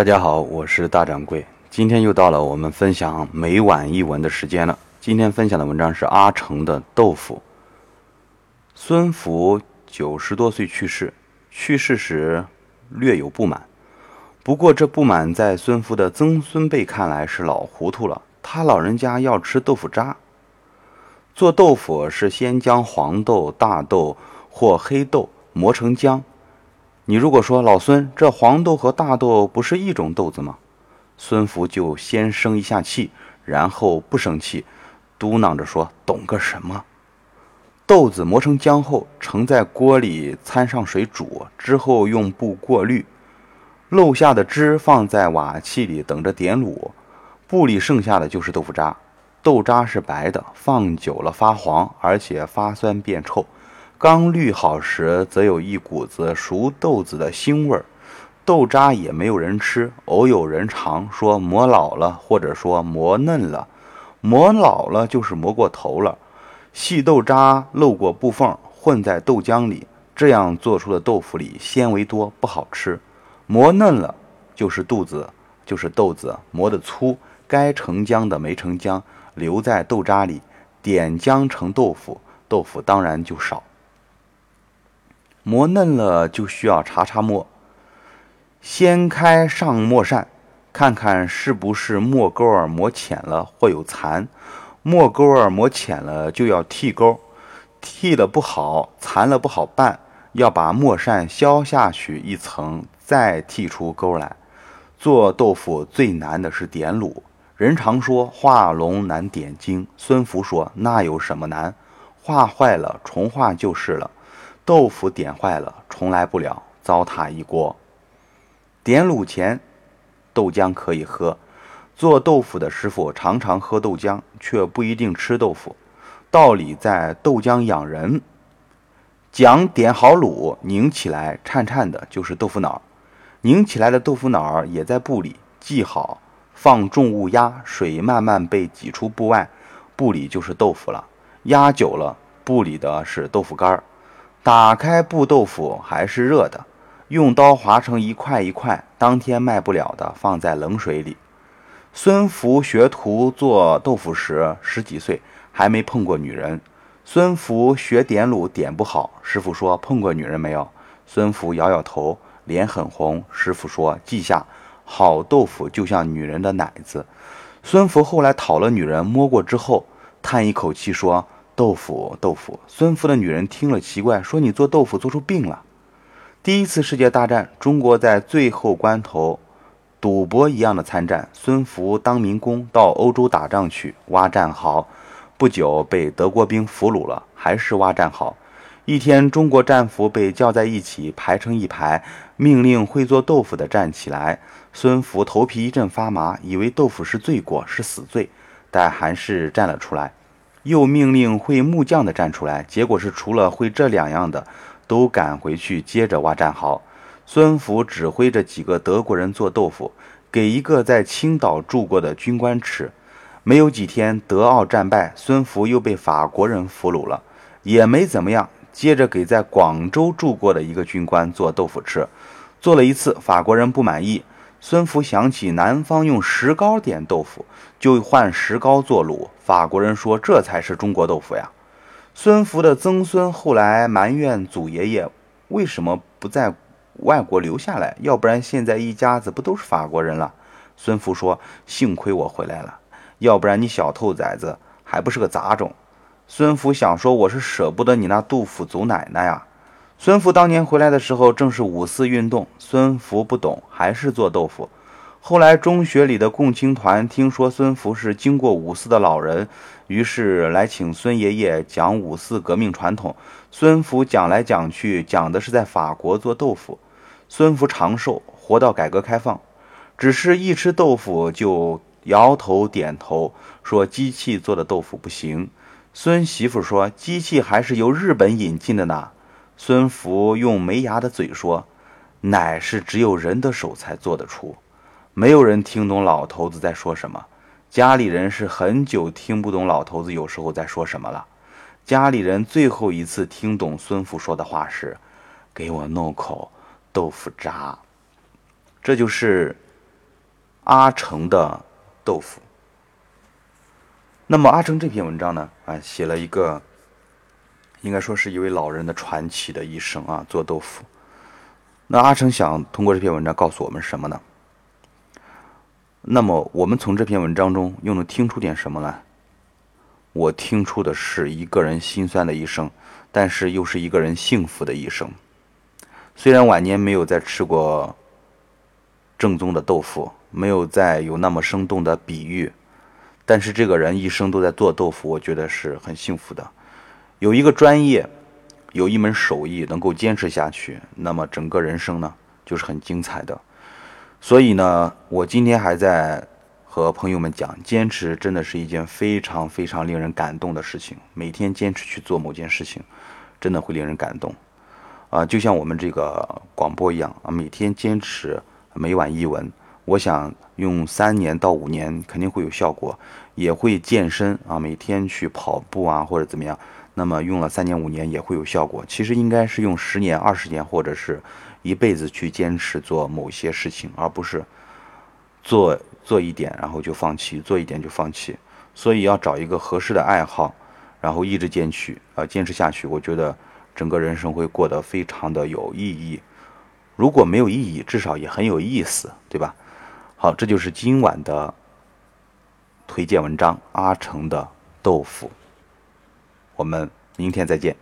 大家好，我是大掌柜。今天又到了我们分享每晚一文的时间了。今天分享的文章是阿城的豆腐。孙福九十多岁去世，去世时略有不满，不过这不满在孙福的曾孙辈看来是老糊涂了。他老人家要吃豆腐渣。做豆腐是先将黄豆、大豆或黑豆磨成浆。你如果说老孙，这黄豆和大豆不是一种豆子吗？孙福就先生一下气，然后不生气，嘟囔着说：“懂个什么？”豆子磨成浆后，盛在锅里，掺上水煮，之后用布过滤，漏下的汁放在瓦器里等着点卤，布里剩下的就是豆腐渣。豆渣是白的，放久了发黄，而且发酸变臭。刚滤好时，则有一股子熟豆子的腥味儿，豆渣也没有人吃，偶有人尝，说磨老了，或者说磨嫩了。磨老了就是磨过头了，细豆渣漏过布缝，混在豆浆里，这样做出的豆腐里纤维多，不好吃。磨嫩了就是肚子，就是豆子磨得粗，该成浆的没成浆，留在豆渣里，点浆成豆腐，豆腐当然就少。磨嫩了就需要查查墨，掀开上墨扇，看看是不是墨钩儿磨浅了或有残。墨钩儿磨浅了就要剃钩，剃了不好，残了不好办，要把墨扇削下去一层，再剃出钩来。做豆腐最难的是点卤，人常说画龙难点睛，孙福说那有什么难？画坏了重画就是了。豆腐点坏了，重来不了，糟蹋一锅。点卤前，豆浆可以喝。做豆腐的师傅常常喝豆浆，却不一定吃豆腐。道理在豆浆养人。讲点好卤，拧起来颤颤的，就是豆腐脑。拧起来的豆腐脑也在布里，系好，放重物压，水慢慢被挤出布外，布里就是豆腐了。压久了，布里的是豆腐干儿。打开布豆腐还是热的，用刀划成一块一块，当天卖不了的放在冷水里。孙福学徒做豆腐时十几岁，还没碰过女人。孙福学点卤点不好，师傅说碰过女人没有？孙福摇摇头，脸很红。师傅说记下，好豆腐就像女人的奶子。孙福后来讨了女人摸过之后，叹一口气说。豆腐，豆腐。孙福的女人听了奇怪，说：“你做豆腐做出病了。”第一次世界大战，中国在最后关头，赌博一样的参战。孙福当民工到欧洲打仗去挖战壕，不久被德国兵俘虏了，还是挖战壕。一天，中国战俘被叫在一起，排成一排，命令会做豆腐的站起来。孙福头皮一阵发麻，以为豆腐是罪过，是死罪，但还是站了出来。又命令会木匠的站出来，结果是除了会这两样的，都赶回去接着挖战壕。孙福指挥着几个德国人做豆腐，给一个在青岛住过的军官吃。没有几天，德奥战败，孙福又被法国人俘虏了，也没怎么样。接着给在广州住过的一个军官做豆腐吃，做了一次，法国人不满意。孙福想起南方用石膏点豆腐，就换石膏做卤。法国人说这才是中国豆腐呀。孙福的曾孙后来埋怨祖爷爷为什么不在外国留下来，要不然现在一家子不都是法国人了？孙福说：“幸亏我回来了，要不然你小兔崽子还不是个杂种。”孙福想说：“我是舍不得你那杜甫祖奶奶呀。”孙福当年回来的时候，正是五四运动。孙福不懂，还是做豆腐。后来中学里的共青团听说孙福是经过五四的老人，于是来请孙爷爷讲五四革命传统。孙福讲来讲去，讲的是在法国做豆腐。孙福长寿，活到改革开放，只是一吃豆腐就摇头点头，说机器做的豆腐不行。孙媳妇说，机器还是由日本引进的呢。孙福用没牙的嘴说：“奶是只有人的手才做得出。”没有人听懂老头子在说什么。家里人是很久听不懂老头子有时候在说什么了。家里人最后一次听懂孙福说的话是：“给我弄口豆腐渣。”这就是阿成的豆腐。那么阿成这篇文章呢，啊，写了一个，应该说是一位老人的传奇的一生啊，做豆腐。那阿成想通过这篇文章告诉我们什么呢？那么我们从这篇文章中又能听出点什么呢？我听出的是一个人心酸的一生，但是又是一个人幸福的一生。虽然晚年没有再吃过正宗的豆腐，没有再有那么生动的比喻，但是这个人一生都在做豆腐，我觉得是很幸福的。有一个专业。有一门手艺能够坚持下去，那么整个人生呢就是很精彩的。所以呢，我今天还在和朋友们讲，坚持真的是一件非常非常令人感动的事情。每天坚持去做某件事情，真的会令人感动。啊，就像我们这个广播一样啊，每天坚持每晚一文，我想用三年到五年肯定会有效果，也会健身啊，每天去跑步啊或者怎么样。那么用了三年五年也会有效果，其实应该是用十年、二十年或者是一辈子去坚持做某些事情，而不是做做一点然后就放弃，做一点就放弃。所以要找一个合适的爱好，然后一直坚持，呃，坚持下去。我觉得整个人生会过得非常的有意义。如果没有意义，至少也很有意思，对吧？好，这就是今晚的推荐文章：阿成的豆腐。我们明天再见。